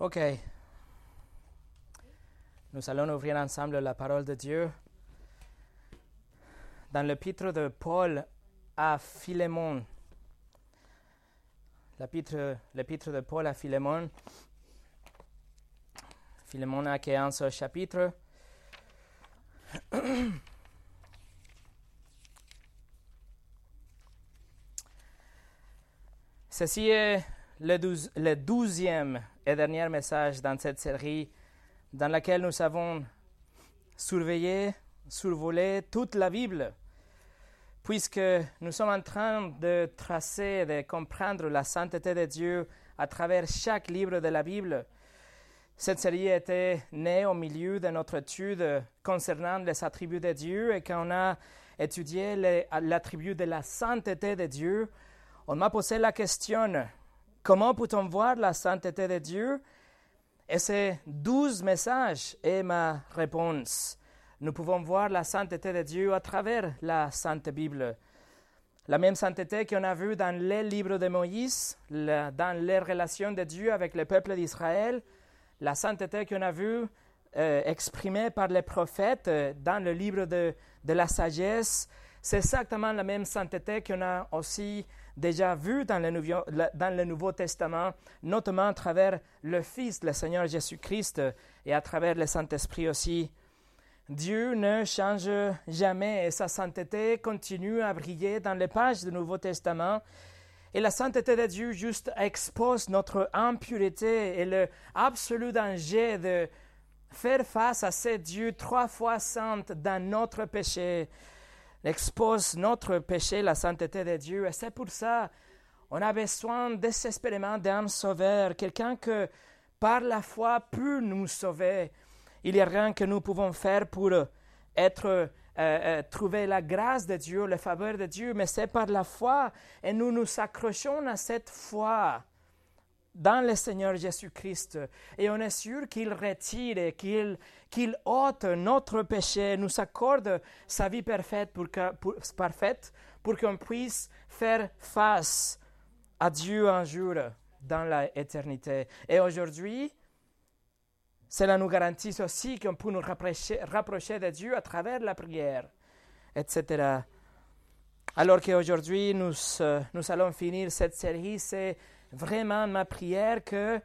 Ok. Nous allons ouvrir ensemble la parole de Dieu dans l'épître de Paul à Philémon. L'épître de Paul à Philémon. Philémon a qu'un seul chapitre. Ceci est le, douzième et dernier message dans cette série dans laquelle nous avons surveillé, survolé toute la Bible, puisque nous sommes en train de tracer, de comprendre la sainteté de Dieu à travers chaque livre de la Bible. Cette série était née au milieu de notre étude concernant les attributs de Dieu et quand on a étudié l'attribut de la sainteté de Dieu, on m'a posé la question, comment peut-on voir la sainteté de Dieu? Et ces douze messages est ma réponse. Nous pouvons voir la sainteté de Dieu à travers la Sainte Bible. La même sainteté qu'on a vue dans les livres de Moïse, dans les relations de Dieu avec le peuple d'Israël, la sainteté qu'on a vue euh, exprimée par les prophètes euh, dans le livre de, de la sagesse, c'est exactement la même sainteté qu'on a aussi déjà vu dans le, Nouveau, Testament, notamment à travers le Fils, le Seigneur Jésus-Christ, et à travers le Saint-Esprit aussi. Dieu ne change jamais et sa sainteté continue à briller dans les pages du Nouveau Testament. Et la sainteté de Dieu juste expose notre impureté et le absolu danger de faire face à ce Dieu trois fois saint dans notre péché expose notre péché, la sainteté de Dieu. Et c'est pour ça on a besoin désespérément d'un sauveur, quelqu'un que par la foi peut nous sauver. Il n'y a rien que nous pouvons faire pour être, euh, euh, trouver la grâce de Dieu, le faveur de Dieu, mais c'est par la foi. Et nous nous accrochons à cette foi dans le Seigneur Jésus-Christ. Et on est sûr qu'il retire et qu'il qu'il ôte notre péché, nous accorde sa vie parfaite pour, parfaite pour qu'on puisse faire face à Dieu un jour dans l'éternité. Et aujourd'hui, cela nous garantit aussi qu'on peut nous rapprocher, rapprocher de Dieu à travers la prière, etc. Alors qu'aujourd'hui, nous, nous allons finir cette série, vraiment ma prière que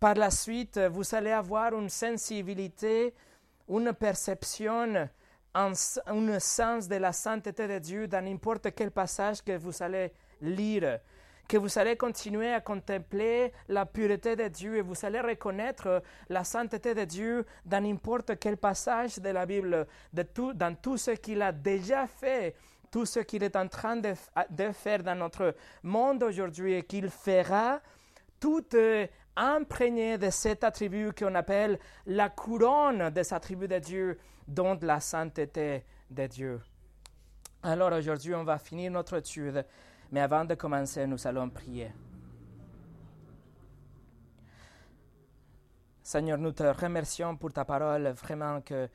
par la suite, vous allez avoir une sensibilité, une perception, un, sens de la sainteté de Dieu dans n'importe quel passage que vous allez lire. Que vous allez continuer à contempler la pureté de Dieu et vous allez reconnaître la sainteté de Dieu dans n'importe quel passage de la Bible, de tout, dans tout ce qu'il a déjà fait, tout ce qu'il est en train de, faire dans notre monde aujourd'hui et qu'il fera tout imprégné de cet attribut qu'on appelle la couronne des attributs de Dieu, dont la sainteté de Dieu. Alors aujourd'hui, on va finir notre étude, mais avant de commencer, nous allons prier. Seigneur, nous te remercions pour ta parole, vraiment que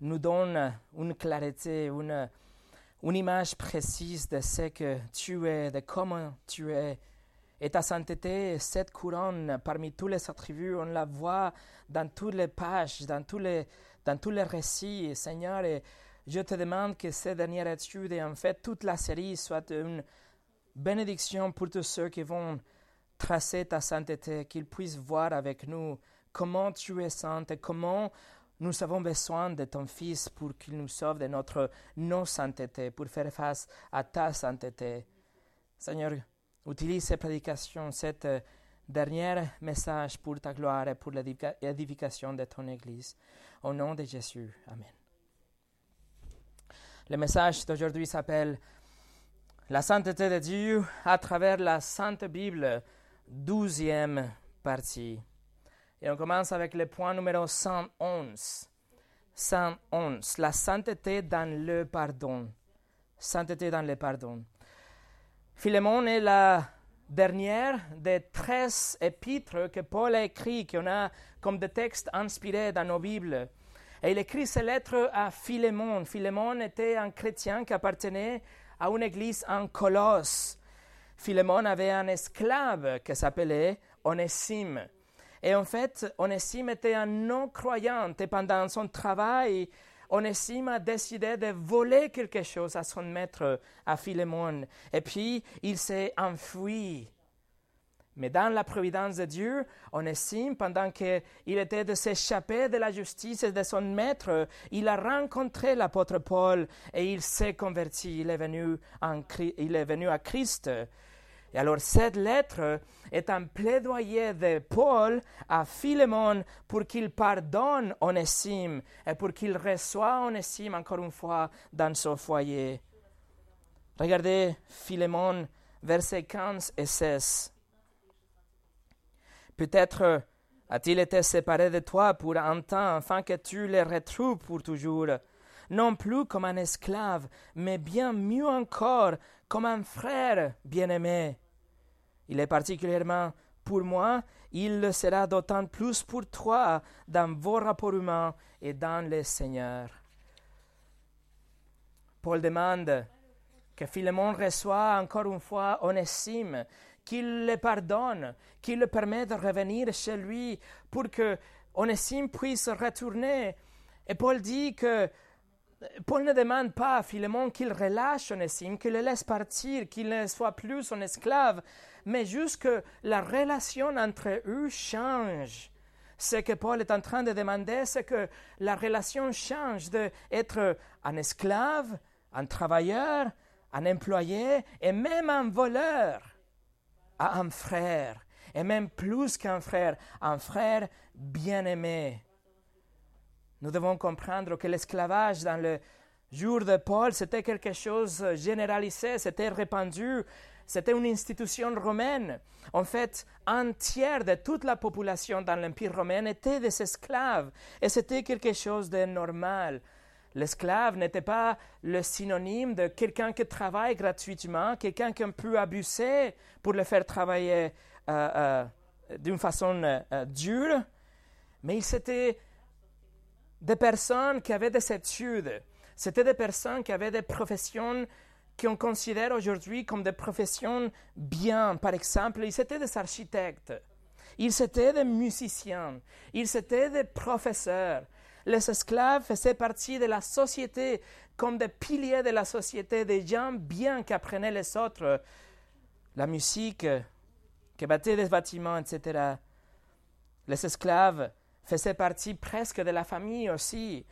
nous donne une clarté, une, une image précise de ce que tu es, de comment tu es, et ta sainteté, cette couronne, parmi tous les attributs, on la voit dans toutes les pages, dans tous les, dans tous les récits, Seigneur. Et je te demande que cette dernière étude et en fait toute la série soit une bénédiction pour tous ceux qui vont tracer ta sainteté, qu'ils puissent voir avec nous comment tu es sainte et comment nous avons besoin de ton Fils pour qu'il nous sauve de notre non-sainteté, pour faire face à ta sainteté. Seigneur, Utilise ces prédications, cet euh, dernier message pour ta gloire et pour l'édification de ton Église. Au nom de Jésus. Amen. Le message d'aujourd'hui s'appelle La sainteté de Dieu à travers la Sainte Bible, douzième partie. Et on commence avec le point numéro 111. 111. La sainteté dans le pardon. Sainteté dans le pardon. Philémon est la dernière des treize épîtres que Paul a écrit, qu'on a comme des textes inspirés dans nos Bibles. Et il écrit ces lettres à Philémon. Philémon était un chrétien qui appartenait à une église en Colosse. Philémon avait un esclave qui s'appelait Onésime. Et en fait, Onésime était un non-croyant et pendant son travail, Onésime a décidé de voler quelque chose à son maître, à Philémon. Et puis, il s'est enfui. Mais dans la providence de Dieu, Onésime, pendant qu'il était de s'échapper de la justice et de son maître, il a rencontré l'apôtre Paul et il s'est converti. Il est venu, en, il est venu à Christ. Et alors cette lettre est un plaidoyer de Paul à Philémon pour qu'il pardonne Onésime et pour qu'il reçoive Onésime encore une fois dans son foyer. Regardez Philémon, versets 15 et 16. Peut-être a-t-il été séparé de toi pour un temps afin que tu le retrouves pour toujours, non plus comme un esclave, mais bien mieux encore comme un frère bien-aimé. Il est particulièrement pour moi, il le sera d'autant plus pour toi dans vos rapports humains et dans le Seigneur. Paul demande que Philémon reçoive encore une fois Onésime, qu'il le pardonne, qu'il le permette de revenir chez lui pour que Onésime puisse retourner. Et Paul dit que Paul ne demande pas à Philémon qu'il relâche Onésime, qu'il le laisse partir, qu'il ne soit plus son esclave, mais juste que la relation entre eux change. Ce que Paul est en train de demander, c'est que la relation change d'être un esclave, un travailleur, un employé et même un voleur à un frère, et même plus qu'un frère, un frère bien-aimé. Nous devons comprendre que l'esclavage dans le jour de Paul, c'était quelque chose généralisé, c'était répandu, c'était une institution romaine. En fait, un tiers de toute la population dans l'Empire romain était des esclaves, et c'était quelque chose de normal. L'esclave n'était pas le synonyme de quelqu'un qui travaille gratuitement, quelqu'un qu'on peut abuser pour le faire travailler euh, euh, d'une façon euh, dure, mais c'était des personnes qui avaient des études, c'était des personnes qui avaient des professions qu'on considère aujourd'hui comme des professions bien. Par exemple, ils étaient des architectes, ils étaient des musiciens, ils étaient des professeurs, les esclaves faisaient partie de la société comme des piliers de la société, des gens bien qui apprenaient les autres, la musique, qui battaient des bâtiments, etc. Les esclaves faisaient partie presque de la famille aussi.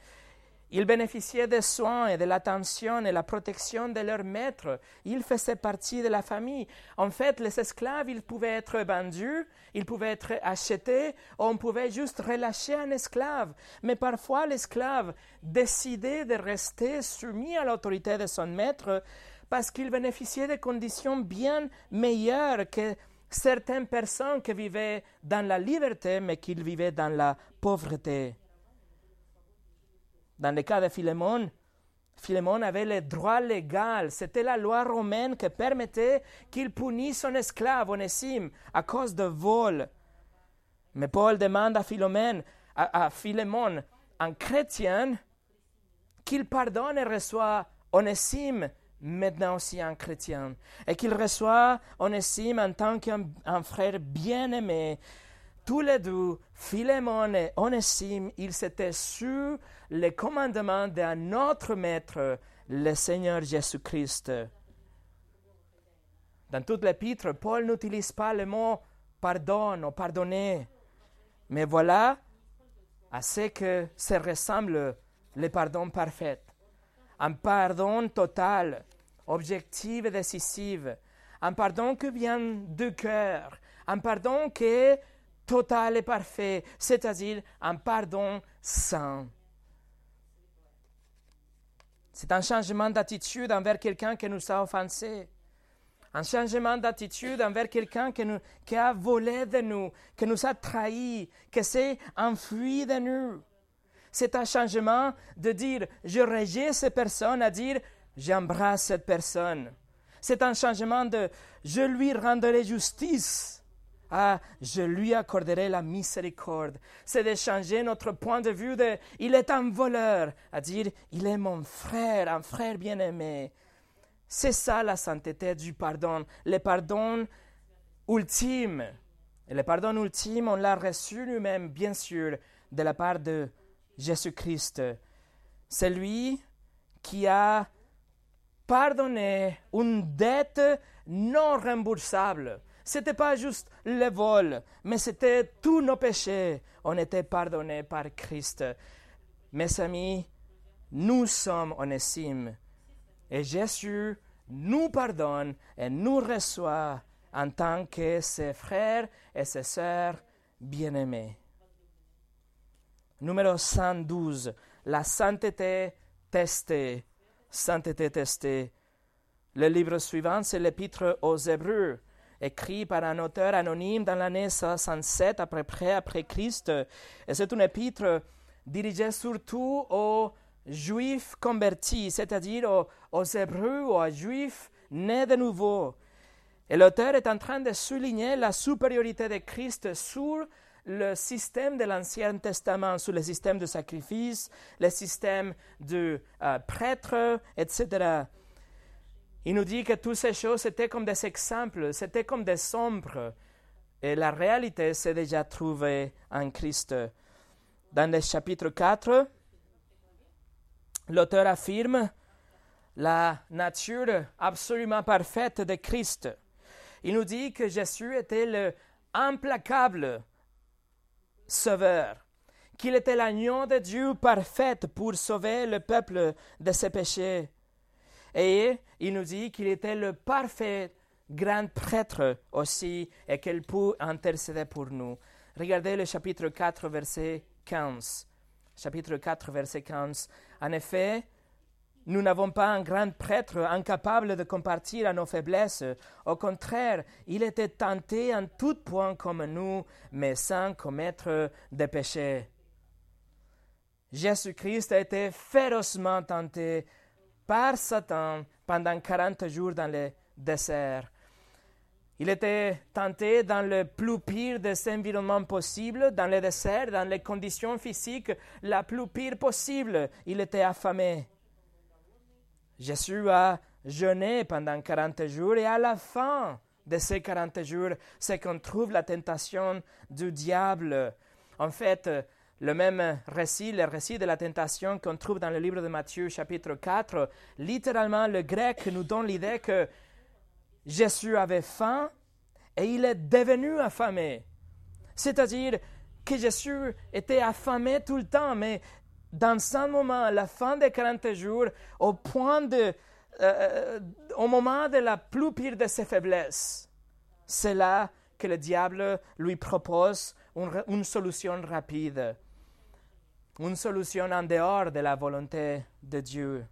Ils bénéficiaient des soins et de l'attention et la protection de leur maître. Ils faisaient partie de la famille. En fait, les esclaves, ils pouvaient être vendus, ils pouvaient être achetés, on pouvait juste relâcher un esclave. Mais parfois, l'esclave décidait de rester soumis à l'autorité de son maître parce qu'il bénéficiait de conditions bien meilleures que certaines personnes qui vivaient dans la liberté, mais qui vivaient dans la pauvreté. Dans le cas de Philémon, Philémon avait le droit légal. C'était la loi romaine qui permettait qu'il punisse son esclave Onésime à cause de vol. Mais Paul demande à Philomène, à, Philémon, un chrétien, qu'il pardonne et reçoit Onésime, maintenant aussi un chrétien, et qu'il reçoit Onésime en tant qu'un frère bien-aimé. Tous les deux, Philémon et Onésime, ils s'étaient sous le commandement d'un autre maître, le Seigneur Jésus-Christ. Dans toute l'épître, Paul n'utilise pas le mot pardon ou pardonner. Mais voilà à ce que se ressemble le pardon parfait. Un pardon total, objectif et décisif. Un pardon qui vient du cœur. Un pardon qui est total et parfait, c'est-à-dire un pardon saint. C'est un changement d'attitude envers quelqu'un qui nous a offensés. Un changement d'attitude envers quelqu'un qui, a volé de nous, qui nous a trahis, qui s'est enfui de nous. C'est un changement de dire je rejette cette personne à dire j'embrasse cette personne. C'est un changement de je lui rendrai justice ah, je lui accorderai la miséricorde. C'est de changer notre point de vue de il est un voleur à dire il est mon frère, un frère bien-aimé. C'est ça la sainteté du pardon, le pardon ultime. Et le pardon ultime, on l'a reçu lui-même, bien sûr, de la part de Jésus-Christ. C'est lui qui a pardonné une dette non remboursable. Ce n'était pas juste le vol, mais c'était tous nos péchés. On était pardonnés par Christ. Mes amis, nous sommes onesimes. Et Jésus nous pardonne et nous reçoit en tant que ses frères et ses sœurs bien-aimés. Numéro 112. La sainteté testée. Sainteté testée. Le livre suivant, c'est l'Épître aux Hébreux, écrit par un auteur anonyme dans l'année 67 à peu près après Christ. Et c'est une épître dirigée surtout aux Juifs convertis, c'est-à-dire aux, aux Hébreux ou aux Juifs nés de nouveau. Et l'auteur est en train de souligner la supériorité de Christ sur le système de l'Ancien Testament, sur le système de sacrifice, le système de euh, prêtre, etc. Il nous dit que toutes ces choses étaient comme des exemples, c'était comme des sombres. Et la réalité s'est déjà trouvée en Christ. Dans le chapitre 4, l'auteur affirme la nature absolument parfaite de Christ. Il nous dit que Jésus était le implacable sauveur, qu'il était l'agneau de Dieu parfait pour sauver le peuple de ses péchés. Et il nous dit qu'il était le parfait grand prêtre aussi et qu'il peut intercéder pour nous. Regardez le chapitre 4, verset 15. Chapitre 4, verset 15. En effet, nous n'avons pas un grand prêtre incapable de compartir à nos faiblesses. Au contraire, il était tenté en tout point comme nous, mais sans commettre de péché. Jésus-Christ a été férocement tenté par Satan pendant 40 jours dans le désert. Il était tenté dans le plus pire des environnements possibles, dans le désert, dans les conditions physiques la plus pire possible. Il était affamé. Jésus a jeûné pendant 40 jours et à la fin de ces 40 jours, c'est qu'on trouve la tentation du diable. En fait, le même récit, le récit de la tentation qu'on trouve dans le livre de Matthieu chapitre 4, littéralement le grec nous donne l'idée que Jésus avait faim et il est devenu affamé. C'est-à-dire que Jésus était affamé tout le temps, mais dans ce moment, la fin des 40 jours, au point de, euh, euh, au moment de la plus pire de ses faiblesses, c'est là que le diable lui propose une, une, solution rapide, une solution en dehors de la volonté de Dieu.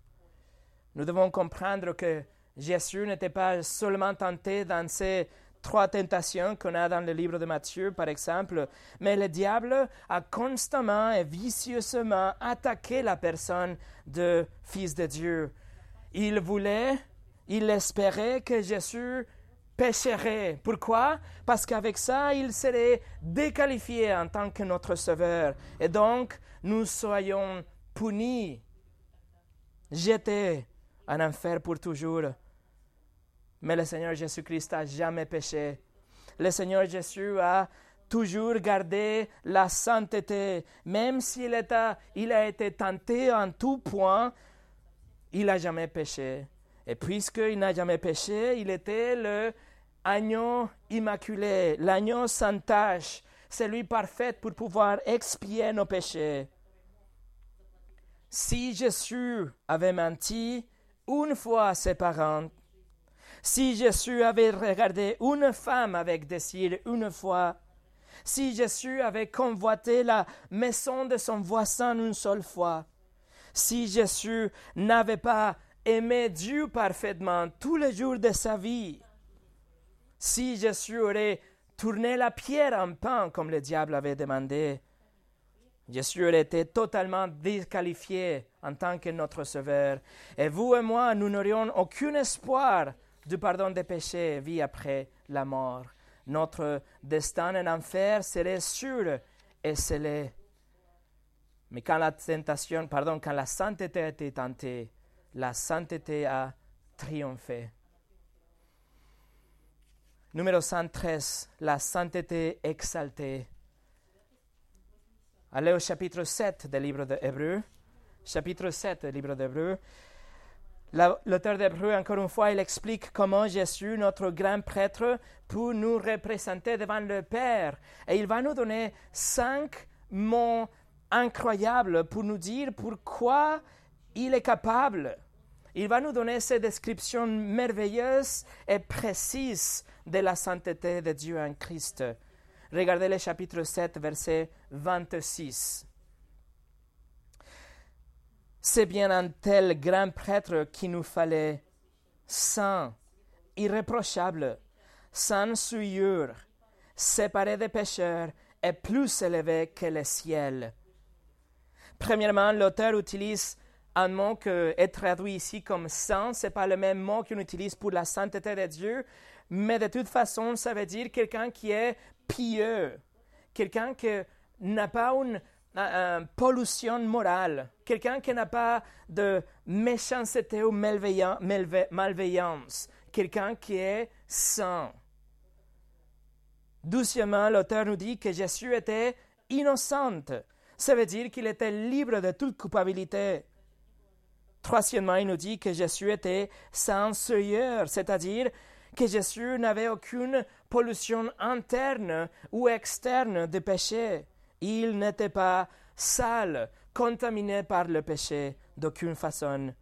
Nous devons comprendre que Jésus n'était pas seulement tenté dans ces trois tentations qu'on a dans le livre de Matthieu, par exemple, mais le diable a constamment et vicieusement attaqué la personne de Fils de Dieu. Il voulait, il espérait que Jésus pécherait. Pourquoi? Parce qu'avec ça, il serait déqualifié en tant que notre Sauveur. Et donc, nous soyons punis, jetés en enfer pour toujours. Mais le Seigneur Jésus-Christ n'a jamais péché. Le Seigneur Jésus a toujours gardé la sainteté. Même s'il a, il a été tenté en tout point, il n'a jamais péché. Et puisqu'il n'a jamais péché, il était le agneau immaculé, l'agneau sans tache, celui parfait pour pouvoir expier nos péchés. Si Jésus avait menti une fois à ses parents, si Jésus avait regardé une femme avec désir une fois, si Jésus avait convoité la maison de son voisin une seule fois, si Jésus n'avait pas aimé Dieu parfaitement tous les jours de sa vie, si Jésus aurait tourné la pierre en pain comme le diable avait demandé, Jésus été totalement disqualifié en tant que notre Sauveur. Et vous et moi, nous n'aurions aucun espoir du pardon des péchés vie après la mort. Notre destin en enfer serait sûr et scellé. Mais quand la tentation, pardon, quand la sainteté a été tentée, la sainteté a triomphé. Numéro 113, la sainteté exaltée. Allez au chapitre 7 du livre de Hébreu. Chapitre 7 du livre d'Hébreu. L'auteur d'Hébreu, encore une fois, il explique comment Jésus, notre grand prêtre, peut nous représenter devant le Père. Et il va nous donner cinq mots incroyables pour nous dire pourquoi il est capable. Il va nous donner ces descriptions merveilleuses et précises de la sainteté de Dieu en Christ. Regardez le chapitre 7, verset 26. C'est bien un tel grand prêtre qu'il nous fallait saint, irréprochable, sans souillure, séparé des pécheurs et plus élevé que le ciel. Premièrement, l'auteur utilise un mot qui est traduit ici comme saint. Ce n'est pas le même mot qu'on utilise pour la sainteté de Dieu, mais de toute façon, ça veut dire quelqu'un qui est pieux, quelqu'un qui n'a pas une pollution morale, quelqu'un qui n'a pas de méchanceté ou malveillance, quelqu'un qui est saint. Doucement, l'auteur nous dit que Jésus était innocent. Ça veut dire qu'il était libre de toute culpabilité. Troisièmement, il nous dit que Jésus était sans souillure, c'est-à-dire que Jésus n'avait aucune pollution interne ou externe de péché. Il n'était pas sale, contaminé par le péché d'aucune façon.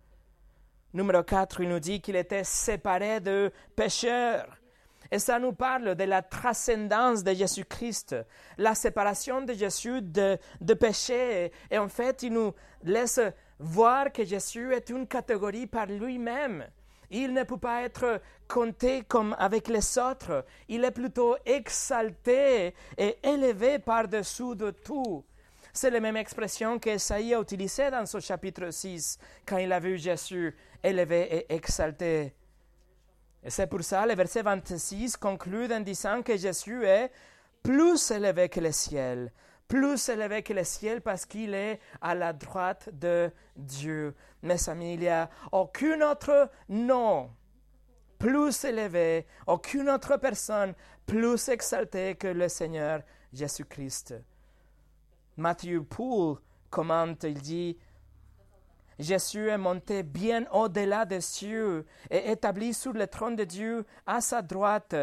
Numéro 4, il nous dit qu'il était séparé de pécheurs. Et ça nous parle de la transcendance de Jésus-Christ, la séparation de Jésus de, de péché. Et en fait, il nous laisse voir que Jésus est une catégorie par lui-même. Il ne peut pas être compté comme avec les autres. Il est plutôt exalté et élevé par-dessous de tout. C'est la même expression qu'Esaïe a utilisée dans son chapitre 6 quand il a vu Jésus élevé et exalté. Et c'est pour ça le verset 26 conclut en disant que Jésus est plus élevé que le ciel, plus élevé que le ciel parce qu'il est à la droite de Dieu. Mes amis, il n'y a aucun autre nom plus élevé, aucune autre personne plus exaltée que le Seigneur Jésus-Christ. Matthew Poole commente, il dit, Jésus est monté bien au-delà des cieux et établi sur le trône de Dieu à sa droite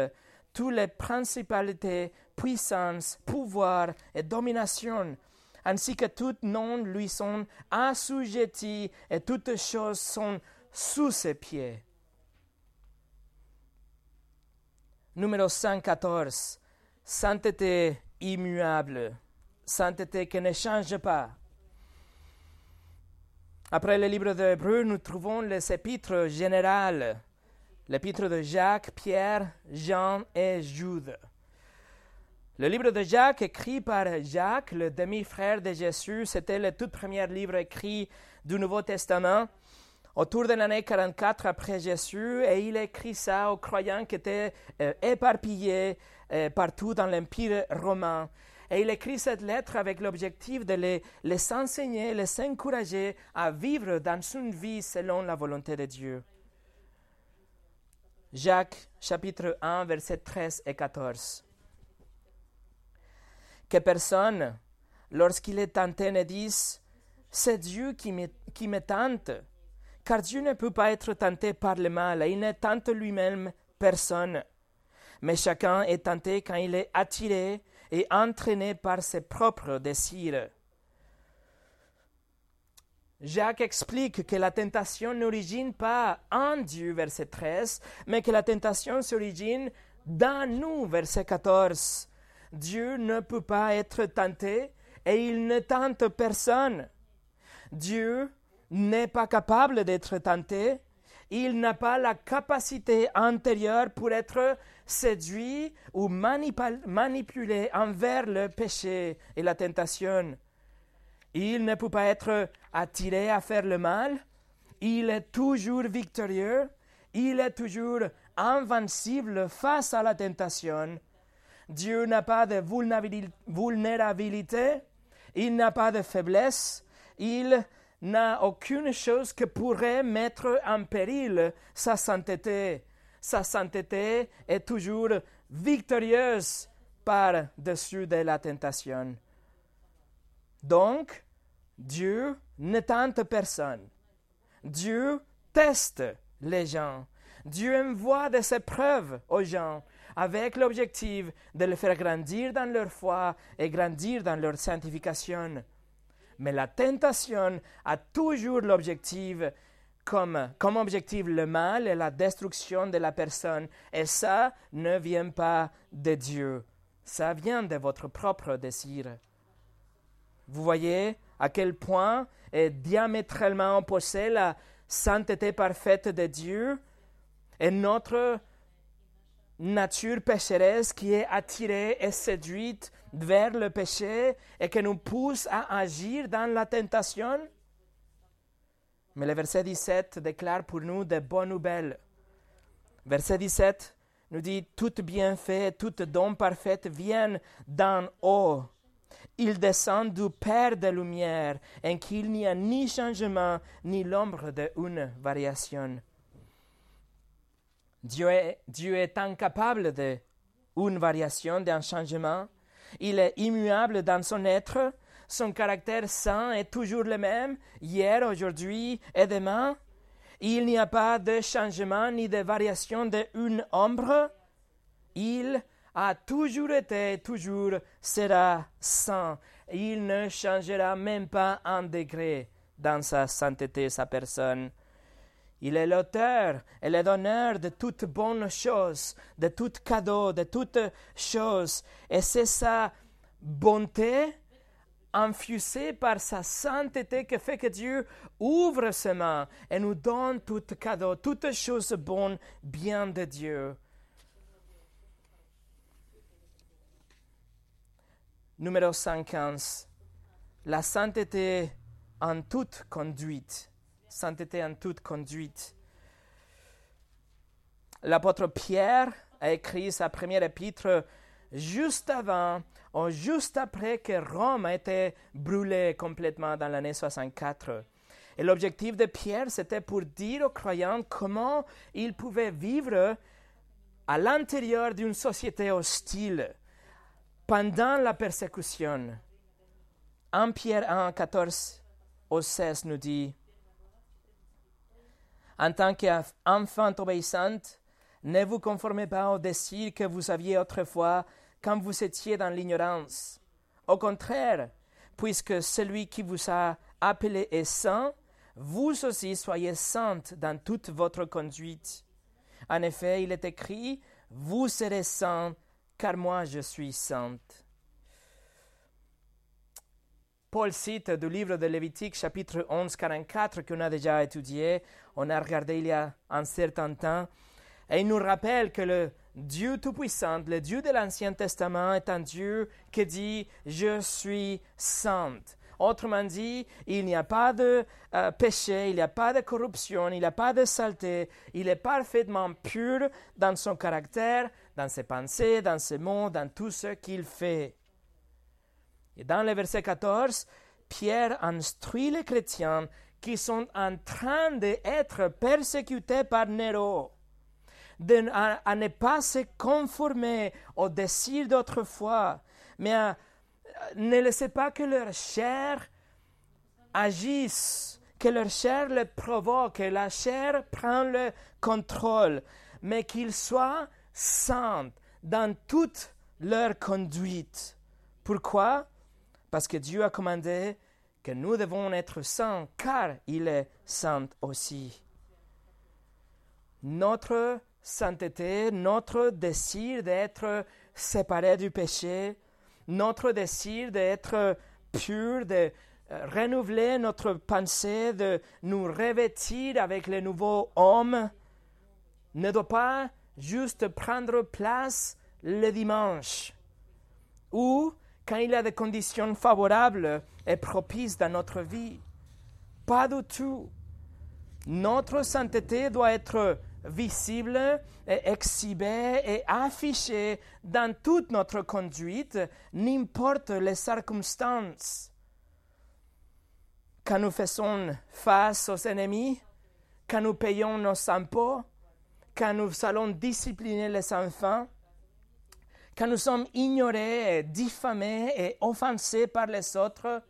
toutes les principalités, puissances, pouvoirs et dominations, ainsi que tout nom lui sont assujettis et toutes choses sont sous ses pieds. Numéro 114. Sainteté immuable. Sainteté qui ne change pas. Après le livre d'Hébreu, nous trouvons les épîtres générales, l'épître de Jacques, Pierre, Jean et Jude. Le livre de Jacques, écrit par Jacques, le demi-frère de Jésus, c'était le tout premier livre écrit du Nouveau Testament autour de l'année 44 après Jésus, et il écrit ça aux croyants qui étaient euh, éparpillés euh, partout dans l'Empire romain. Et il écrit cette lettre avec l'objectif de les, les enseigner, les encourager à vivre dans une vie selon la volonté de Dieu. Jacques chapitre 1 versets 13 et 14. Que personne, lorsqu'il est tenté, ne dise C'est Dieu qui me, qui me tente, car Dieu ne peut pas être tenté par le mal, et il ne tente lui-même personne. Mais chacun est tenté quand il est attiré et entraîné par ses propres désirs. Jacques explique que la tentation n'origine pas en Dieu, verset 13, mais que la tentation s'origine dans nous, verset 14. Dieu ne peut pas être tenté et il ne tente personne. Dieu n'est pas capable d'être tenté il n'a pas la capacité intérieure pour être séduit ou manipulé envers le péché et la tentation. Il ne peut pas être attiré à faire le mal. Il est toujours victorieux. Il est toujours invincible face à la tentation. Dieu n'a pas de vulnérabilité. Il n'a pas de faiblesse. Il n'a aucune chose qui pourrait mettre en péril sa sainteté. Sa sainteté est toujours victorieuse par-dessus de la tentation. Donc, Dieu ne tente personne. Dieu teste les gens. Dieu envoie des épreuves aux gens avec l'objectif de les faire grandir dans leur foi et grandir dans leur sanctification. Mais la tentation a toujours l'objectif comme, comme objectif le mal et la destruction de la personne. Et ça ne vient pas de Dieu. Ça vient de votre propre désir. Vous voyez à quel point est diamétralement opposée la sainteté parfaite de Dieu et notre nature pécheresse qui est attirée et séduite vers le péché et qui nous pousse à agir dans la tentation. Mais le verset 17 déclare pour nous de bonnes nouvelles. Verset 17 nous dit Tout bienfait, tout don parfait viennent d'en haut. Il descend du Père de lumière, en qui il n'y a ni changement, ni l'ombre d'une variation. Dieu est, incapable d'une variation, d'un changement. Il est immuable dans son être. Son caractère saint est toujours le même, hier, aujourd'hui et demain. Il n'y a pas de changement ni de variation d'une ombre. Il a toujours été, toujours sera saint. Il ne changera même pas un degré dans sa sainteté, sa personne. Il est l'auteur et le donneur de toutes bonnes choses, de tout cadeau, de toutes choses. Et c'est sa bonté infusée par sa sainteté qui fait que Dieu ouvre ses mains et nous donne tout cadeau, toutes choses bonnes, bien de Dieu. Numéro 50. La sainteté en toute conduite sainteté en toute conduite. L'apôtre Pierre a écrit sa première épître juste avant ou juste après que Rome a été brûlée complètement dans l'année 64. Et l'objectif de Pierre, c'était pour dire aux croyants comment ils pouvaient vivre à l'intérieur d'une société hostile pendant la persécution. 1 Pierre 1, 14 au 16 nous dit en tant qu'enfant obéissante, ne vous conformez pas au désir que vous aviez autrefois quand vous étiez dans l'ignorance. Au contraire, puisque celui qui vous a appelé est saint, vous aussi soyez sainte dans toute votre conduite. En effet, il est écrit, Vous serez saints, car moi je suis sainte. Paul cite du livre de Lévitique chapitre 11, 44 qu'on a déjà étudié, on a regardé il y a un certain temps, et il nous rappelle que le Dieu Tout-Puissant, le Dieu de l'Ancien Testament est un Dieu qui dit Je suis sainte. Autrement dit, il n'y a pas de euh, péché, il n'y a pas de corruption, il n'y a pas de saleté, il est parfaitement pur dans son caractère, dans ses pensées, dans ses mots, dans tout ce qu'il fait. Et dans le verset 14, Pierre instruit les chrétiens qui sont en train d'être persécutés par Néro, de, à, ne pas se conformer au désir d'autrefois, mais à, ne laissez pas que leur chair agisse, que leur chair le provoque, que la chair prend le contrôle, mais qu'ils soient saints dans toute leur conduite. Pourquoi? Parce que Dieu a commandé que nous devons être saints, car il est saint aussi. Notre sainteté, notre désir d'être séparé du péché, notre désir d'être pur, de renouveler notre pensée, de nous revêtir avec le nouveau homme, ne doit pas juste prendre place le dimanche, ou quand il y a des conditions favorables et propices dans notre vie. Pas du tout. Notre sainteté doit être visible et exhibée et affichée dans toute notre conduite, n'importe les circonstances. Quand nous faisons face aux ennemis, quand nous payons nos impôts, quand nous allons discipliner les enfants, quand nous sommes ignorés, diffamés et offensés par les autres,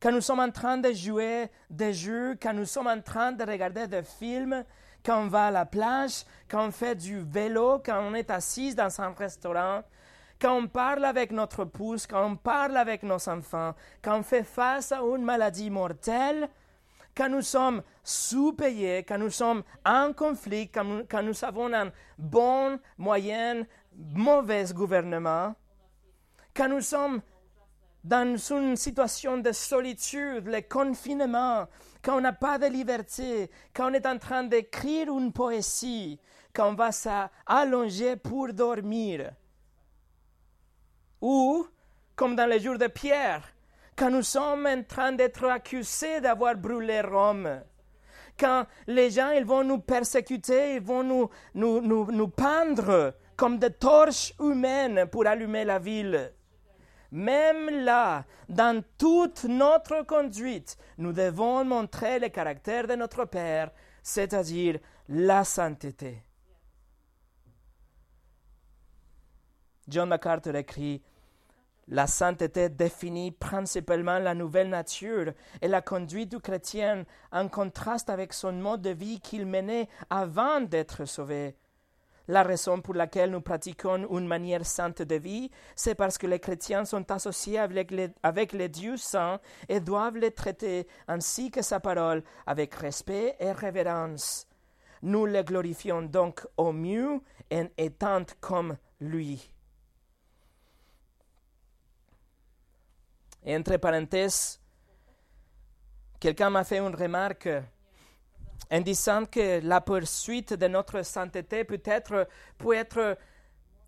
quand nous sommes en train de jouer des jeux, quand nous sommes en train de regarder des films, quand on va à la plage, quand on fait du vélo, quand on est assis dans un restaurant, quand on parle avec notre épouse, quand on parle avec nos enfants, quand on fait face à une maladie mortelle, quand nous sommes sous-payés, quand nous sommes en conflit, quand nous, quand nous avons un bon, moyen, mauvais gouvernement, quand nous sommes dans une situation de solitude, le confinement, quand on n'a pas de liberté, quand on est en train d'écrire une poésie, quand on va s'allonger pour dormir. Ou, comme dans les jours de Pierre, quand nous sommes en train d'être accusés d'avoir brûlé Rome, quand les gens ils vont nous persécuter, ils vont nous, nous, nous, nous pendre comme des torches humaines pour allumer la ville. Même là, dans toute notre conduite, nous devons montrer le caractère de notre Père, c'est-à-dire la sainteté. John MacArthur écrit La sainteté définit principalement la nouvelle nature et la conduite du chrétien en contraste avec son mode de vie qu'il menait avant d'être sauvé. La raison pour laquelle nous pratiquons une manière sainte de vie, c'est parce que les chrétiens sont associés avec les, avec les dieux saints et doivent les traiter ainsi que sa parole avec respect et révérence. Nous les glorifions donc au mieux en étant comme lui. entre parenthèses, quelqu'un m'a fait une remarque en disant que la poursuite de notre sainteté peut être, peut être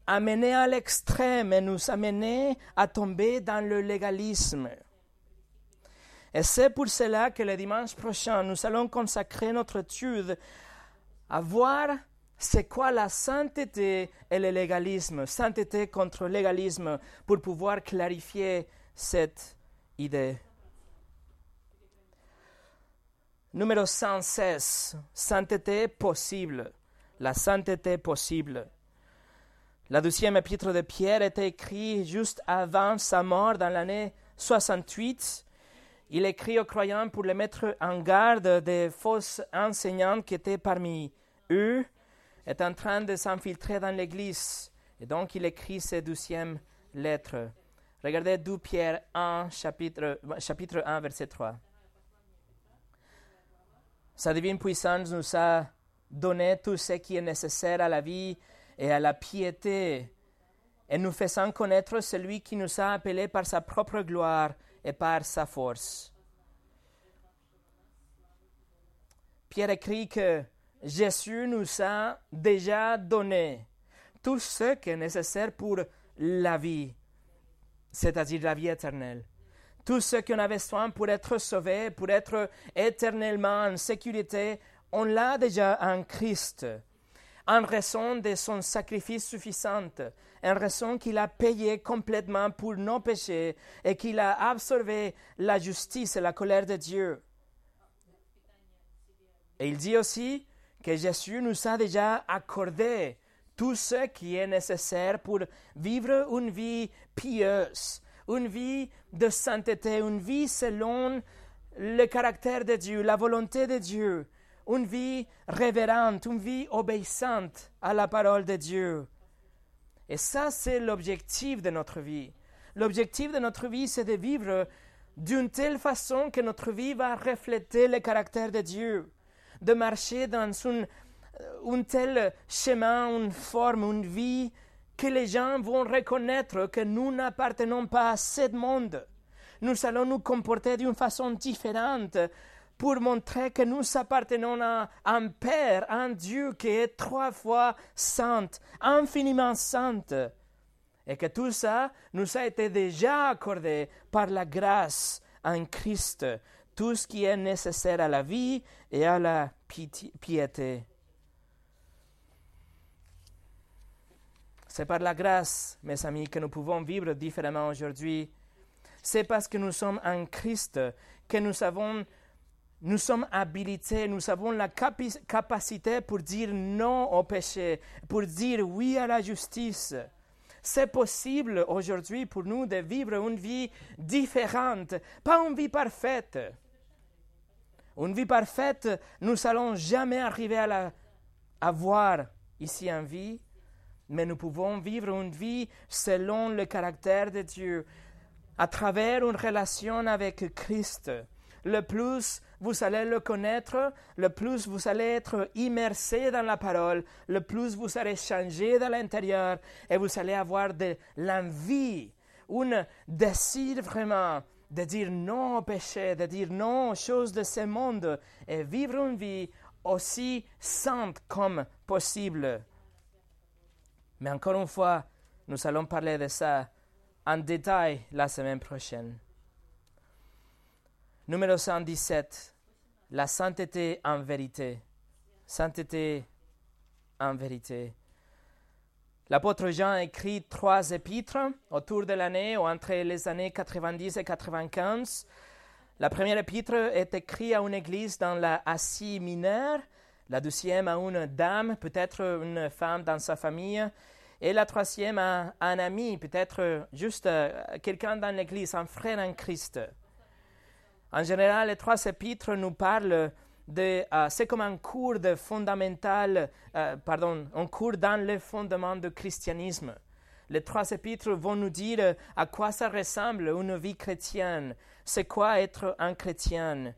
amenée à l'extrême et nous amener à tomber dans le légalisme. Et c'est pour cela que le dimanche prochain, nous allons consacrer notre étude à voir c'est quoi la sainteté et le légalisme, sainteté contre légalisme, pour pouvoir clarifier cette idée. Numéro 116, sainteté possible. La sainteté possible. La deuxième épître de Pierre était écrite juste avant sa mort dans l'année 68. Il écrit aux croyants pour les mettre en garde des fausses enseignants qui étaient parmi eux, est en train de s'infiltrer dans l'Église. Et donc il écrit ces douzième lettres. Regardez 2 Pierre 1, chapitre, chapitre 1, verset 3. Sa divine puissance nous a donné tout ce qui est nécessaire à la vie et à la piété, et nous faisant connaître celui qui nous a appelés par sa propre gloire et par sa force. Pierre écrit que Jésus nous a déjà donné tout ce qui est nécessaire pour la vie, c'est-à-dire la vie éternelle. Tout ce qu'on avait besoin pour être sauvé, pour être éternellement en sécurité, on l'a déjà en Christ, en raison de son sacrifice suffisant, en raison qu'il a payé complètement pour nos péchés et qu'il a absorbé la justice et la colère de Dieu. Et il dit aussi que Jésus nous a déjà accordé tout ce qui est nécessaire pour vivre une vie pieuse, une vie de sainteté, une vie selon le caractère de Dieu, la volonté de Dieu, une vie révérente, une vie obéissante à la parole de Dieu. Et ça, c'est l'objectif de notre vie. L'objectif de notre vie, c'est de vivre d'une telle façon que notre vie va refléter le caractère de Dieu, de marcher dans un, un tel chemin, une forme, une vie que les gens vont reconnaître que nous n'appartenons pas à ce monde. Nous allons nous comporter d'une façon différente pour montrer que nous appartenons à un Père, un Dieu qui est trois fois saint, infiniment saint, et que tout ça nous a été déjà accordé par la grâce en Christ, tout ce qui est nécessaire à la vie et à la piété. C'est par la grâce, mes amis, que nous pouvons vivre différemment aujourd'hui. C'est parce que nous sommes en Christ que nous avons, nous sommes habilités, nous avons la capacité pour dire non au péché, pour dire oui à la justice. c'est possible aujourd'hui pour nous de vivre une vie différente, pas une vie parfaite. Une vie parfaite, nous allons jamais arriver à la avoir ici en vie, mais nous pouvons vivre une vie selon le caractère de Dieu, à travers une relation avec Christ. Le plus vous allez le connaître, le plus vous allez être immersé dans la parole, le plus vous allez changer de l'intérieur et vous allez avoir de l'envie, un désir vraiment de dire non au péché, de dire non aux choses de ce monde et vivre une vie aussi sainte comme possible. Mais encore une fois, nous allons parler de ça en détail la semaine prochaine. Numéro 117, la sainteté en vérité. Sainteté en vérité. L'apôtre Jean écrit trois épîtres autour de l'année ou entre les années 90 et 95. La première épître est écrite à une église dans la Asie mineure, la deuxième à une dame, peut-être une femme dans sa famille, et la troisième un ami, peut-être juste euh, quelqu'un dans l'église, un frère en Christ. En général, les trois épîtres nous parlent de, euh, c'est comme un cours de fondamental, euh, pardon, un cours dans le fondement du christianisme. Les trois épîtres vont nous dire à quoi ça ressemble une vie chrétienne, c'est quoi être un chrétien?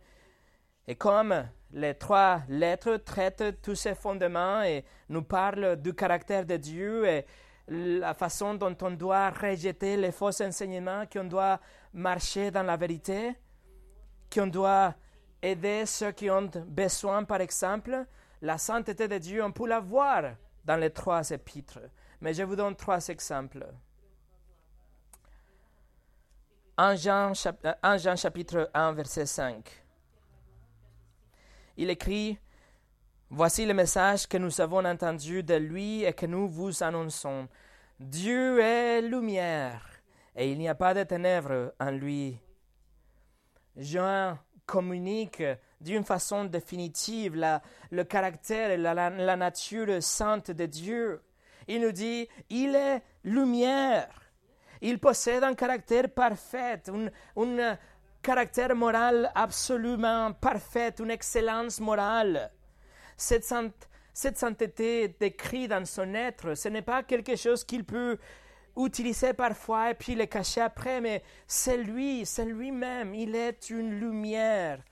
Et comme les trois lettres traitent tous ces fondements et nous parlent du caractère de Dieu et la façon dont on doit rejeter les faux enseignements, qu'on doit marcher dans la vérité, qu'on doit aider ceux qui ont besoin, par exemple, la sainteté de Dieu, on peut la voir dans les trois épîtres. Mais je vous donne trois exemples. En Jean, en Jean chapitre 1, verset 5 il écrit Voici le message que nous avons entendu de lui et que nous vous annonçons. Dieu est lumière et il n'y a pas de ténèbres en lui. Jean communique d'une façon définitive le caractère et la, nature sainte de Dieu. Il nous dit, il est lumière. Il possède un caractère parfait, une, caractère moral absolument parfait, une excellence morale. Cette, sainteté décrite dans son être, ce n'est pas quelque chose qu'il peut utiliser parfois et puis le cacher après, mais c'est lui, c'est lui-même, il est une lumière.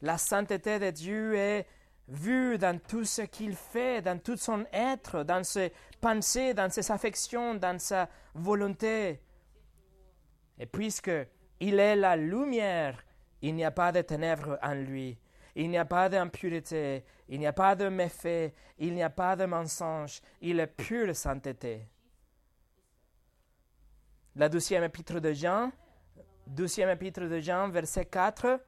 La sainteté de Dieu est vue dans tout ce qu'il fait, dans tout son être, dans ses pensées, dans ses affections, dans sa volonté. Et puisque il est la lumière. Il n'y a pas de ténèbres en lui. Il n'y a pas d'impureté. Il n'y a pas de méfait. Il n'y a pas de mensonge. Il est pure sainteté. La deuxième épître de Jean, épître de Jean, verset 4.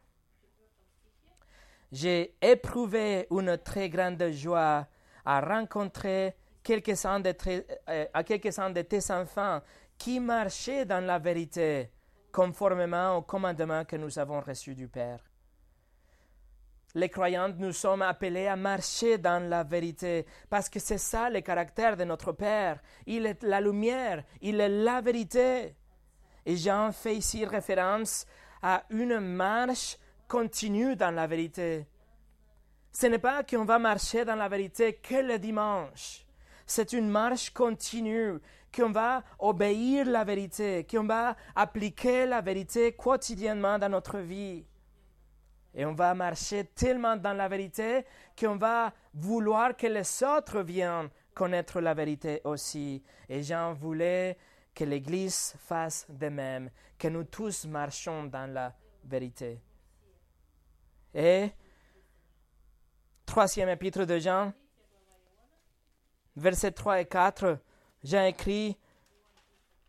J'ai éprouvé une très grande joie à rencontrer quelques-uns euh, quelques de tes enfants qui marchaient dans la vérité conformément au commandement que nous avons reçu du Père. Les croyants, nous sommes appelés à marcher dans la vérité, parce que c'est ça le caractère de notre Père. Il est la lumière, il est la vérité. Et Jean fait ici référence à une marche continue dans la vérité. Ce n'est pas qu'on va marcher dans la vérité que le dimanche. C'est une marche continue qu'on va obéir la vérité, qu'on va appliquer la vérité quotidiennement dans notre vie. Et on va marcher tellement dans la vérité qu'on va vouloir que les autres viennent connaître la vérité aussi. Et Jean voulait que l'Église fasse de même, que nous tous marchions dans la vérité. Et troisième épître de Jean, versets 3 et 4, Jean écrit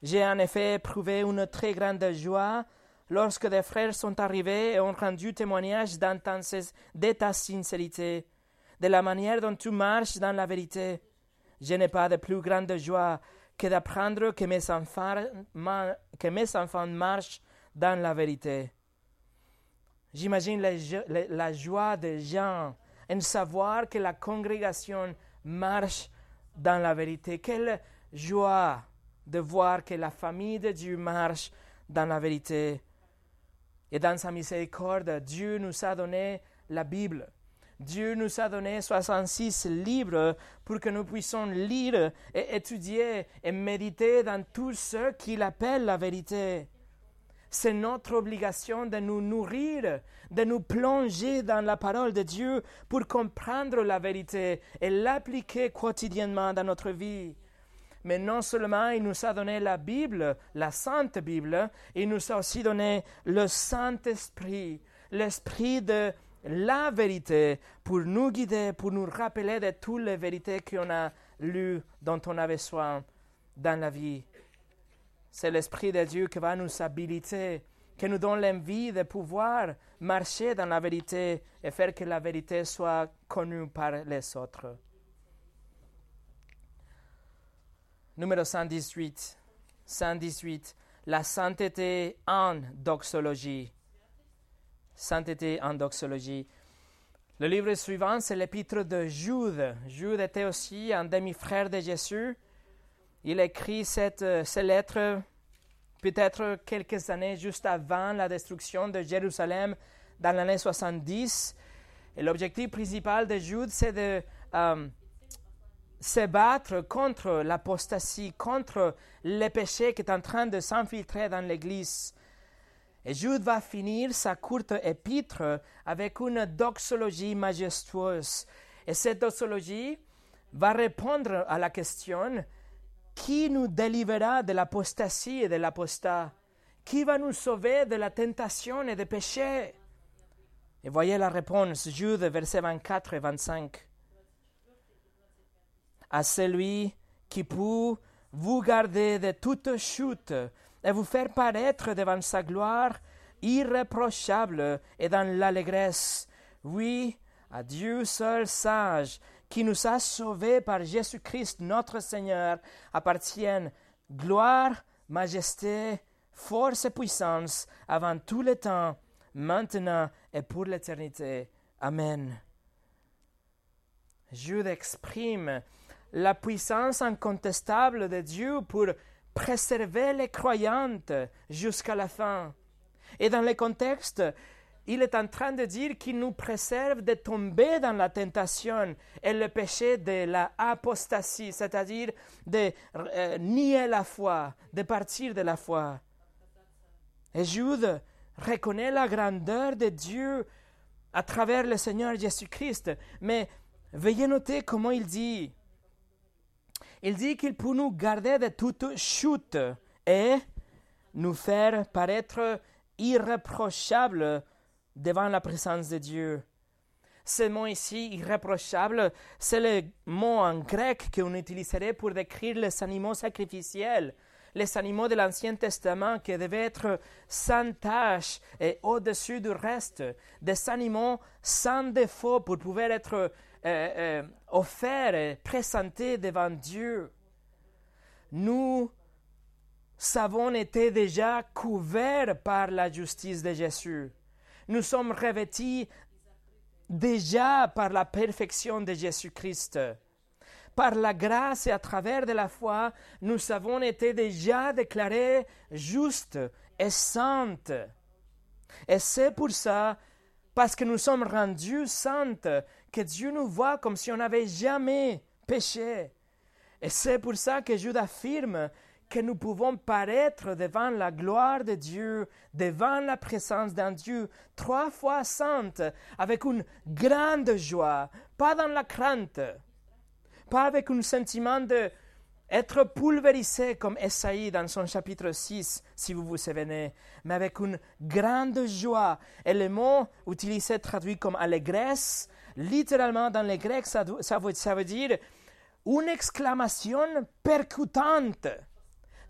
J'ai en effet éprouvé une très grande joie lorsque des frères sont arrivés et ont rendu témoignage de ta sincérité, de la manière dont tu marches dans la vérité. Je n'ai pas de plus grande joie que d'apprendre que mes enfants, que mes enfants marchent dans la vérité. J'imagine la, joie de Jean en savoir que la congrégation marche dans la vérité. Quelle joie de voir que la famille de Dieu marche dans la vérité. Et dans sa miséricorde, Dieu nous a donné la Bible. Dieu nous a donné 66 livres pour que nous puissions lire et étudier et méditer dans tout ce qu'il appelle la vérité. C'est notre obligation de nous nourrir, de nous plonger dans la parole de Dieu pour comprendre la vérité et l'appliquer quotidiennement dans notre vie. Mais non seulement il nous a donné la Bible, la Sainte Bible, il nous a aussi donné le Saint-Esprit, l'Esprit de la vérité pour nous guider, pour nous rappeler de toutes les vérités qu'on a lues, dont on avait soin dans la vie. C'est l'Esprit de Dieu qui va nous habiliter, qui nous donne l'envie de pouvoir marcher dans la vérité et faire que la vérité soit connue par les autres. Numéro 118. 118. La sainteté en doxologie. Sainteté en doxologie. Le livre suivant, c'est l'épître de Jude. Jude était aussi un demi-frère de Jésus. Il écrit cette, euh, ces lettres peut-être quelques années juste avant la destruction de Jérusalem dans l'année 70. Et l'objectif principal de Jude, c'est de euh, se battre contre l'apostasie, contre le péché qui est en train de s'infiltrer dans l'Église. Et Jude va finir sa courte épître avec une doxologie majestueuse. Et cette doxologie va répondre à la question qui nous délivrera de l'apostasie et de l'apostat? Qui va nous sauver de la tentation et du péché Et voyez la réponse, Jude, versets 24 et 25. À celui qui peut vous garder de toute chute et vous faire paraître devant sa gloire irréprochable et dans l'allégresse. Oui, à Dieu seul sage, qui nous a sauvés par Jésus-Christ notre Seigneur, appartiennent gloire, majesté, force et puissance avant tout le temps, maintenant et pour l'éternité. Amen. Jude exprime la puissance incontestable de Dieu pour préserver les croyantes jusqu'à la fin. Et dans le contexte, il est en train de dire qu'il nous préserve de tomber dans la tentation et le péché de la apostasie, c'est-à-dire de euh, nier la foi, de partir de la foi. Et Jude reconnaît la grandeur de Dieu à travers le Seigneur Jésus-Christ. Mais veuillez noter comment il dit. Il dit qu'il peut nous garder de toute chute et nous faire paraître irréprochables devant la présence de Dieu. Ce mot ici, irréprochable, c'est le mot en grec qu'on utiliserait pour décrire les animaux sacrificiels, les animaux de l'Ancien Testament qui devaient être sans tache et au-dessus du reste, des animaux sans défaut pour pouvoir être euh, euh, offerts et présentés devant Dieu. Nous avons été déjà couverts par la justice de Jésus nous sommes revêtis déjà par la perfection de Jésus-Christ. Par la grâce et à travers de la foi, nous avons été déjà déclarés justes et saintes. Et c'est pour ça, parce que nous sommes rendus saintes, que Dieu nous voit comme si on n'avait jamais péché. Et c'est pour ça que Jude affirme que nous pouvons paraître devant la gloire de Dieu, devant la présence d'un Dieu trois fois sainte, avec une grande joie, pas dans la crainte, pas avec un sentiment de être pulvérisé comme Esaïe dans son chapitre 6, si vous vous souvenez, mais avec une grande joie. Et le mot utilisé traduit comme allégresse, littéralement dans les Grecs, ça, veut dire une exclamation percutante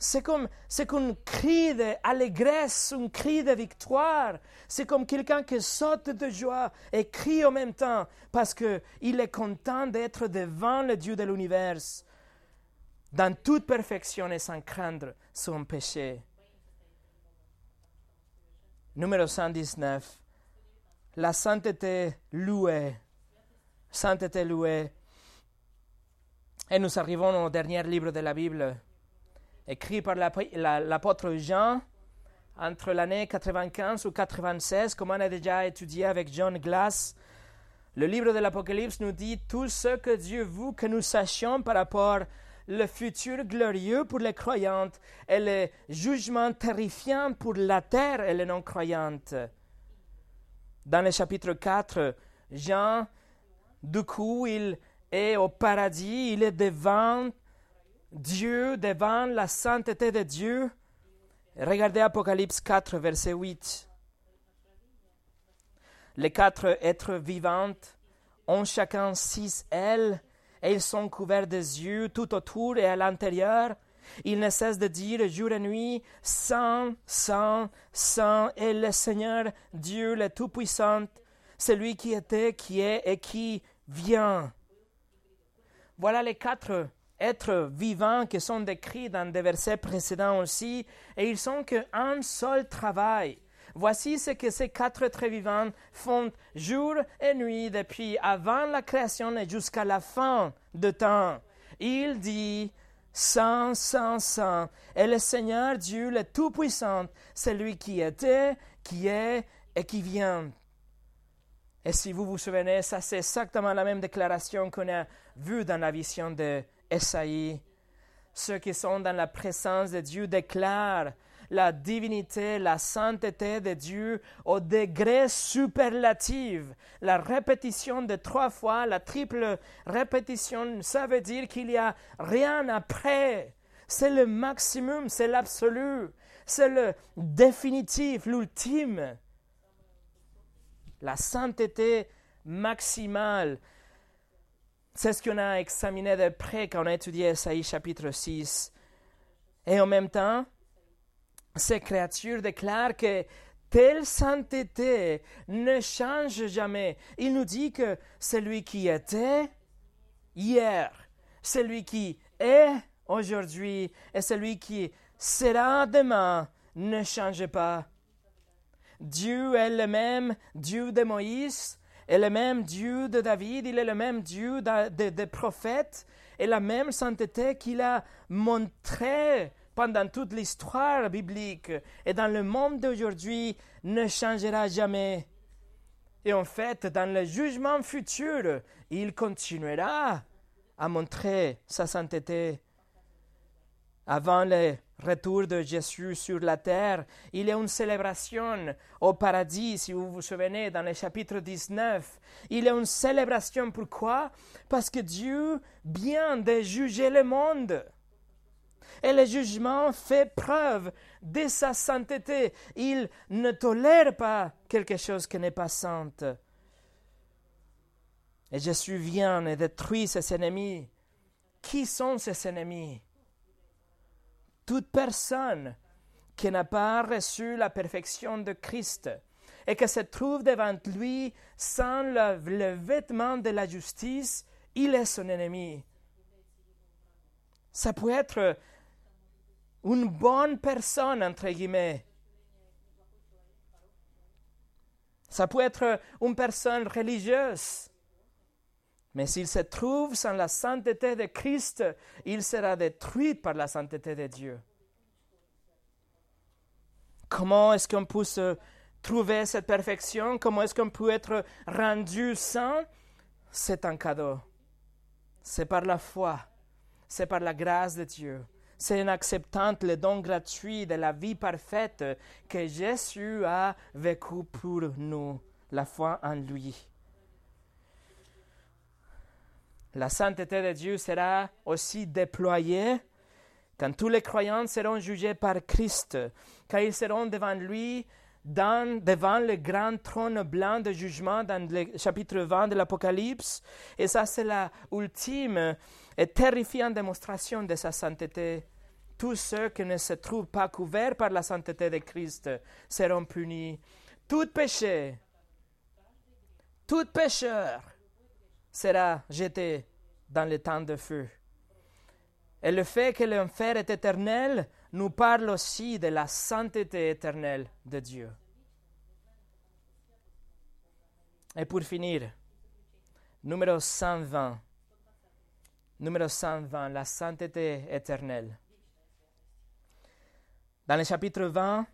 c'est comme, c'est qu'un cri d'allégresse, un cri de victoire. C'est comme quelqu'un qui saute de joie et crie en même temps parce qu'il est content d'être devant le Dieu de l'univers, dans toute perfection et sans craindre son péché. Numéro 119. La sainteté louée. Sainteté louée. Et nous arrivons au dernier livre de la Bible, écrit par l'apôtre Jean entre l'année 95 ou 96, comme on a déjà étudié avec John Glass. Le livre de l'Apocalypse nous dit tout ce que Dieu veut que nous sachions par rapport le futur glorieux pour les croyantes et le jugement terrifiant pour la terre et les non-croyantes. Dans le chapitre 4, Jean, du coup, il est au paradis, il est devant Dieu, devant la sainteté de Dieu. Regardez Apocalypse 4, verset 8. Les quatre êtres vivants ont chacun six ailes et ils sont couverts des yeux tout autour et à l'intérieur. Ils ne cessent de dire jour et nuit, Saint, Saint, Saint est le Seigneur Dieu le Tout-Puissant, celui qui était, qui est et qui vient. Voilà les quatre êtres vivants qui sont décrits dans des versets précédents aussi, et ils sont qu'un seul travail. Voici ce que ces quatre êtres vivants font jour et nuit depuis avant la création et jusqu'à la fin de temps. Il dit Saint, Saint, Saint est le Seigneur Dieu le Tout-Puissant, celui qui était, qui est et qui vient. Et si vous vous souvenez, ça c'est exactement la même déclaration qu'on a vue dans la vision de Esaïe. Ceux qui sont dans la présence de Dieu déclarent la divinité, la sainteté de Dieu au degré superlatif. La répétition de trois fois, la triple répétition, ça veut dire qu'il n'y a rien après. C'est le maximum, c'est l'absolu, c'est le définitif, l'ultime. La sainteté maximale. C'est ce qu'on a examiné de près quand on a étudié Esaïe chapitre 6. Et en même temps, ces créatures déclarent que telle sainteté ne change jamais. Il nous dit que celui qui était hier, celui qui est aujourd'hui et celui qui sera demain ne change pas. Dieu est le même Dieu de Moïse, est le même Dieu de David, il est le même Dieu des prophètes, et la même sainteté qu'il a montré pendant toute l'histoire biblique et dans le monde d'aujourd'hui ne changera jamais. Et en fait, dans le jugement futur, il continuera à montrer sa sainteté. Avant le retour de Jésus sur la terre, il y a une célébration au paradis, si vous vous souvenez, dans le chapitre 19. Il y a une célébration, pourquoi? Parce que Dieu vient de juger le monde et le jugement fait preuve de sa sainteté. Il ne tolère pas quelque chose qui n'est pas saint. Et Jésus vient et détruit ses ennemis. Qui sont ses ennemis? Toute personne qui n'a pas reçu la perfection de Christ et qui se trouve devant lui sans le, vêtement de la justice, il est son ennemi. Ça peut être une bonne personne, entre guillemets. Ça peut être une personne religieuse. Mais s'il se trouve sans la sainteté de Christ, il sera détruit par la sainteté de Dieu. Comment est-ce qu'on peut se trouver cette perfection? Comment est-ce qu'on peut être rendu saint? C'est un cadeau. C'est par la foi. C'est par la grâce de Dieu c'est en acceptant le don gratuit de la vie parfaite que Jésus a vécu pour nous, la foi en lui. La sainteté de Dieu sera aussi déployée quand tous les croyants seront jugés par Christ, quand ils seront devant lui dans, devant le grand trône blanc de jugement dans le chapitre 20 de l'Apocalypse. Et ça, c'est la ultime et terrifiante démonstration de sa sainteté. Tous ceux qui ne se trouvent pas couverts par la sainteté de Christ seront punis. Tout péché, tout pécheur sera jeté dans le temps de feu. Et le fait que l'enfer est éternel nous parle aussi de la sainteté éternelle de Dieu. Et pour finir, numéro 120. Numéro 120, la sainteté éternelle. Dans le chapitre 20,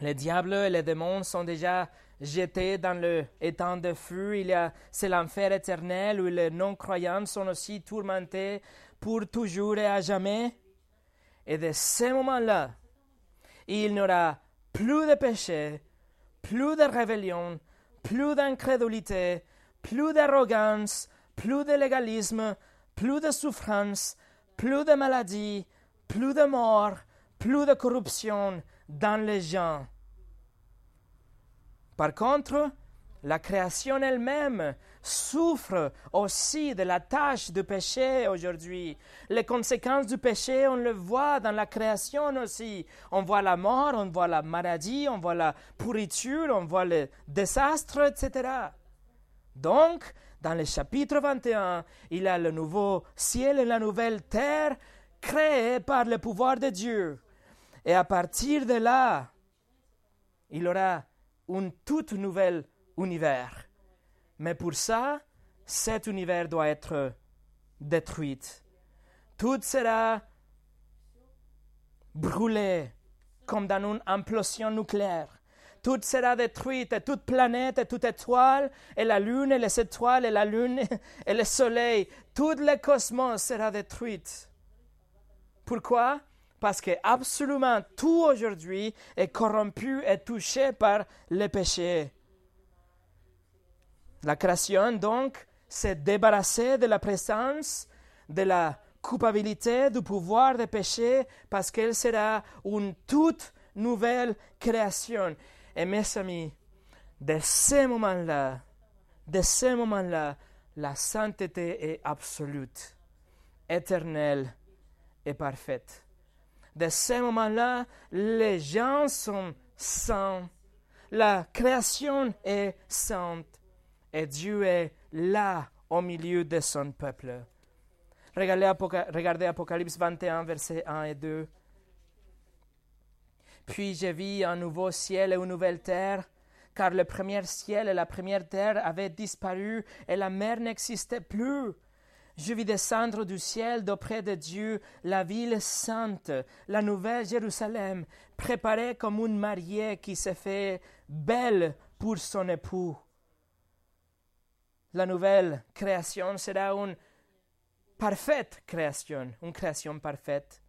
les diables et les démons sont déjà jetés dans le étang de feu. Il y a, c'est l'enfer éternel où les non-croyants sont aussi tourmentés pour toujours et à jamais. Et de ce moment-là, il n'y aura plus de péché, plus de rébellion, plus d'incrédulité, plus d'arrogance, plus de légalisme, plus de souffrance, plus de maladie, plus de mort, plus de corruption dans les gens. Par contre, la création elle-même souffre aussi de la tâche du péché aujourd'hui. Les conséquences du péché, on le voit dans la création aussi. On voit la mort, on voit la maladie, on voit la pourriture, on voit le désastre, etc. Donc, dans le chapitre 21, il y a le nouveau ciel et la nouvelle terre créés par le pouvoir de Dieu. Et à partir de là, il aura un tout nouvel univers. Mais pour ça, cet univers doit être détruit. Tout sera brûlé comme dans une implosion nucléaire. Tout sera détruit, et toute planète, et toute étoile, et la lune, et les étoiles, et la lune, et le soleil, tout le cosmos sera détruit. Pourquoi? Parce que absolument tout aujourd'hui est corrompu et touché par le péché. La création, donc, s'est débarrassée de la présence, de la culpabilité, du pouvoir du péché, parce qu'elle sera une toute nouvelle création. Et mes amis, de ce moment-là, de ce moment-là, la sainteté est absolue, éternelle et parfaite de ce moment-là, les gens sont saints. La création est sainte. Et Dieu est là au milieu de son peuple. Regardez, Apocalypse 21, versets 1 et 2. Puis j'ai vu un nouveau ciel et une nouvelle terre, car le premier ciel et la première terre avaient disparu et la mer n'existait plus. Je vis descendre du ciel d'auprès de Dieu la ville sainte, la nouvelle Jérusalem, préparée comme une mariée qui se fait belle pour son époux. La nouvelle création sera une parfaite création, une création parfaite.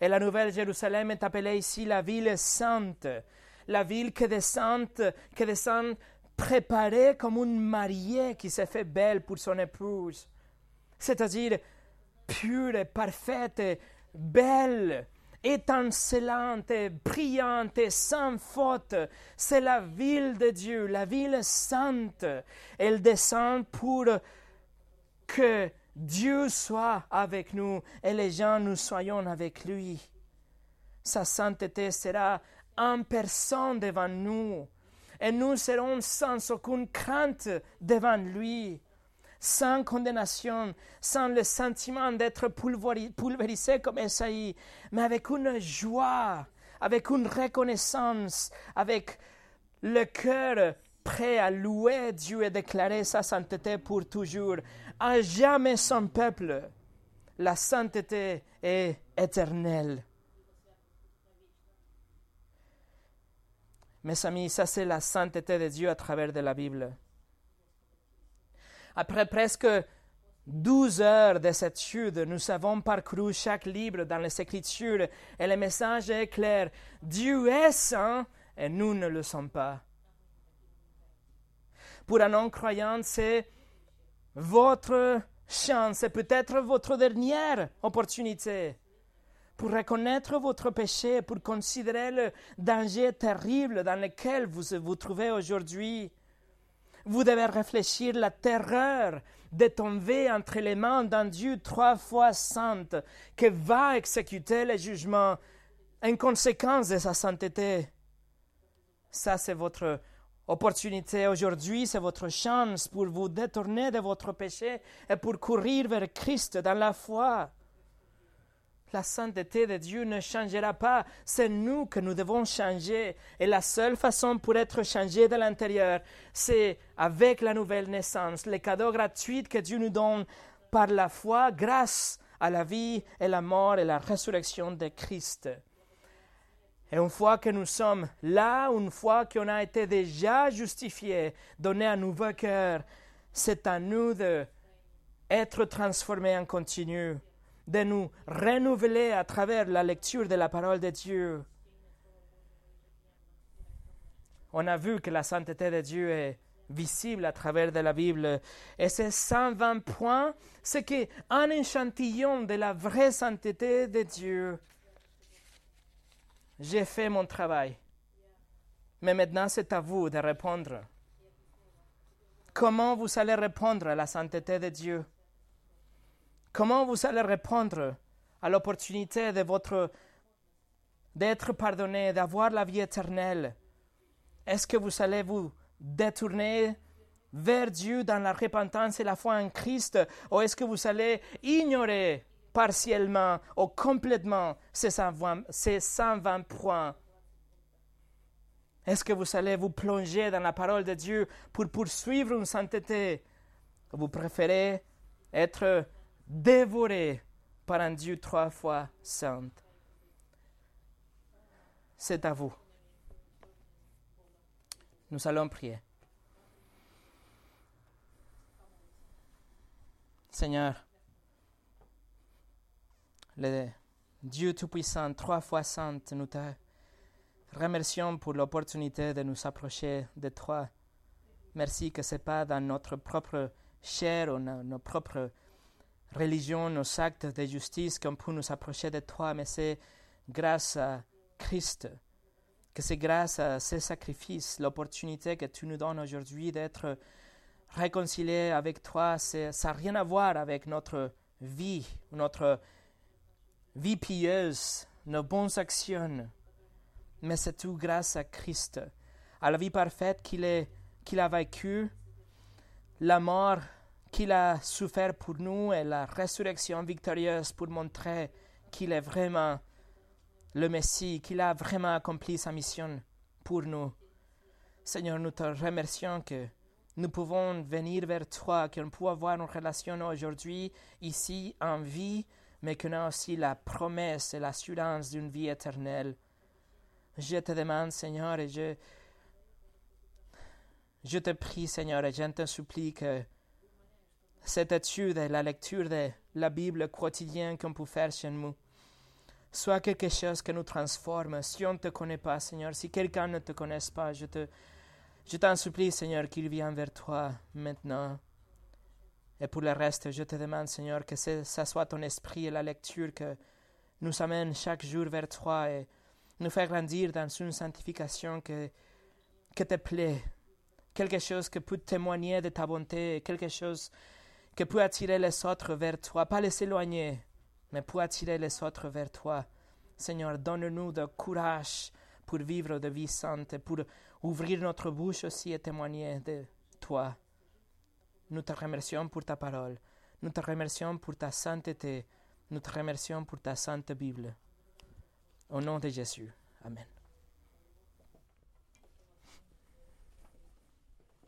Et la nouvelle Jérusalem est appelée ici la ville sainte, la ville qui descend, qui descend préparée comme une mariée qui se fait belle pour son épouse c'est-à-dire pure, parfaite, belle, étincelante, brillante, sans faute. C'est la ville de Dieu, la ville sainte. Elle descend pour que Dieu soit avec nous et les gens nous soyons avec lui. Sa sainteté sera en personne devant nous et nous serons sans aucune crainte devant lui sans condamnation, sans le sentiment d'être pulvérisé comme Esaïe, mais avec une joie, avec une reconnaissance, avec le cœur prêt à louer Dieu et déclarer sa sainteté pour toujours, à jamais son peuple. La sainteté est éternelle. Mes amis, ça c'est la sainteté de Dieu à travers de la Bible. Après presque douze heures de cette étude, nous avons parcouru chaque livre dans les Écritures et le message est clair. Dieu est saint et nous ne le sommes pas. Pour un non-croyant, c'est votre chance, c'est peut-être votre dernière opportunité pour reconnaître votre péché, pour considérer le danger terrible dans lequel vous vous trouvez aujourd'hui. Vous devez réfléchir la terreur de tomber entre les mains d'un Dieu trois fois saint qui va exécuter le jugement en conséquence de sa sainteté. Ça, c'est votre opportunité aujourd'hui, c'est votre chance pour vous détourner de votre péché et pour courir vers Christ dans la foi. La sainteté de Dieu ne changera pas. C'est nous que nous devons changer. Et la seule façon pour être changé de l'intérieur, c'est avec la nouvelle naissance, les cadeaux gratuits que Dieu nous donne par la foi grâce à la vie et la mort et la résurrection de Christ. Et une fois que nous sommes là, une fois qu'on a été déjà justifié, donné un nouveau cœur, c'est à nous d'être transformés en continu, de nous renouveler à travers la lecture de la parole de Dieu. On a vu que la sainteté de Dieu est visible à travers de la Bible. Et ces 120 points, c'est un échantillon de la vraie sainteté de Dieu. J'ai fait mon travail. Mais maintenant, c'est à vous de répondre. Comment vous allez répondre à la sainteté de Dieu? Comment vous allez répondre à l'opportunité de votre d'être pardonné, d'avoir la vie éternelle? Est-ce que vous allez vous détourner vers Dieu dans la repentance et la foi en Christ? Ou est-ce que vous allez ignorer partiellement ou complètement ces 120, ces 120 points? Est-ce que vous allez vous plonger dans la parole de Dieu pour poursuivre une sainteté? Vous préférez être dévoré par un Dieu trois fois saint C'est à vous. Nous allons prier. Seigneur, le Dieu Tout-Puissant, trois fois saint, nous te remercions pour l'opportunité de nous approcher de toi. Merci que ce n'est pas dans notre propre chair ou dans nos propres religions, nos actes de justice qu'on peut nous approcher de toi, mais c'est grâce à Christ que c'est grâce à ces sacrifices, l'opportunité que tu nous donnes aujourd'hui d'être réconciliés avec toi, ça n'a rien à voir avec notre vie, notre vie pieuse, nos bonnes actions, mais c'est tout grâce à Christ, à la vie parfaite qu'il a vécue, la mort qu'il a souffert pour nous et la résurrection victorieuse pour montrer qu'il est vraiment le Messie, qu'il a vraiment accompli sa mission pour nous. Seigneur, nous te remercions que nous pouvons venir vers toi, qu'on peut avoir une relation aujourd'hui, ici, en vie, mais qu'on a aussi la promesse et l'assurance d'une vie éternelle. Je te demande, Seigneur, et je, je te prie, Seigneur, et je te supplie que cette étude et la lecture de la Bible quotidienne qu'on peut faire chez nous, soit quelque chose qui nous transforme. Si on ne te connaît pas, Seigneur, si quelqu'un ne te connaît pas, je te, je t'en supplie, Seigneur, qu'il vienne vers toi maintenant. Et pour le reste, je te demande, Seigneur, que ce, soit ton esprit et la lecture que nous amène chaque jour vers toi et nous fait grandir dans une sanctification que, que te plaît. Quelque chose qui peut témoigner de ta bonté, quelque chose qui peut attirer les autres vers toi, pas les éloigner, mais pour attirer les autres vers toi? Seigneur, donne-nous de courage pour vivre de vie sainte, pour ouvrir notre bouche aussi et témoigner de toi. Nous te remercions pour ta parole. Nous te remercions pour ta sainteté. Nous te remercions pour ta sainte Bible. Au nom de Jésus. Amen.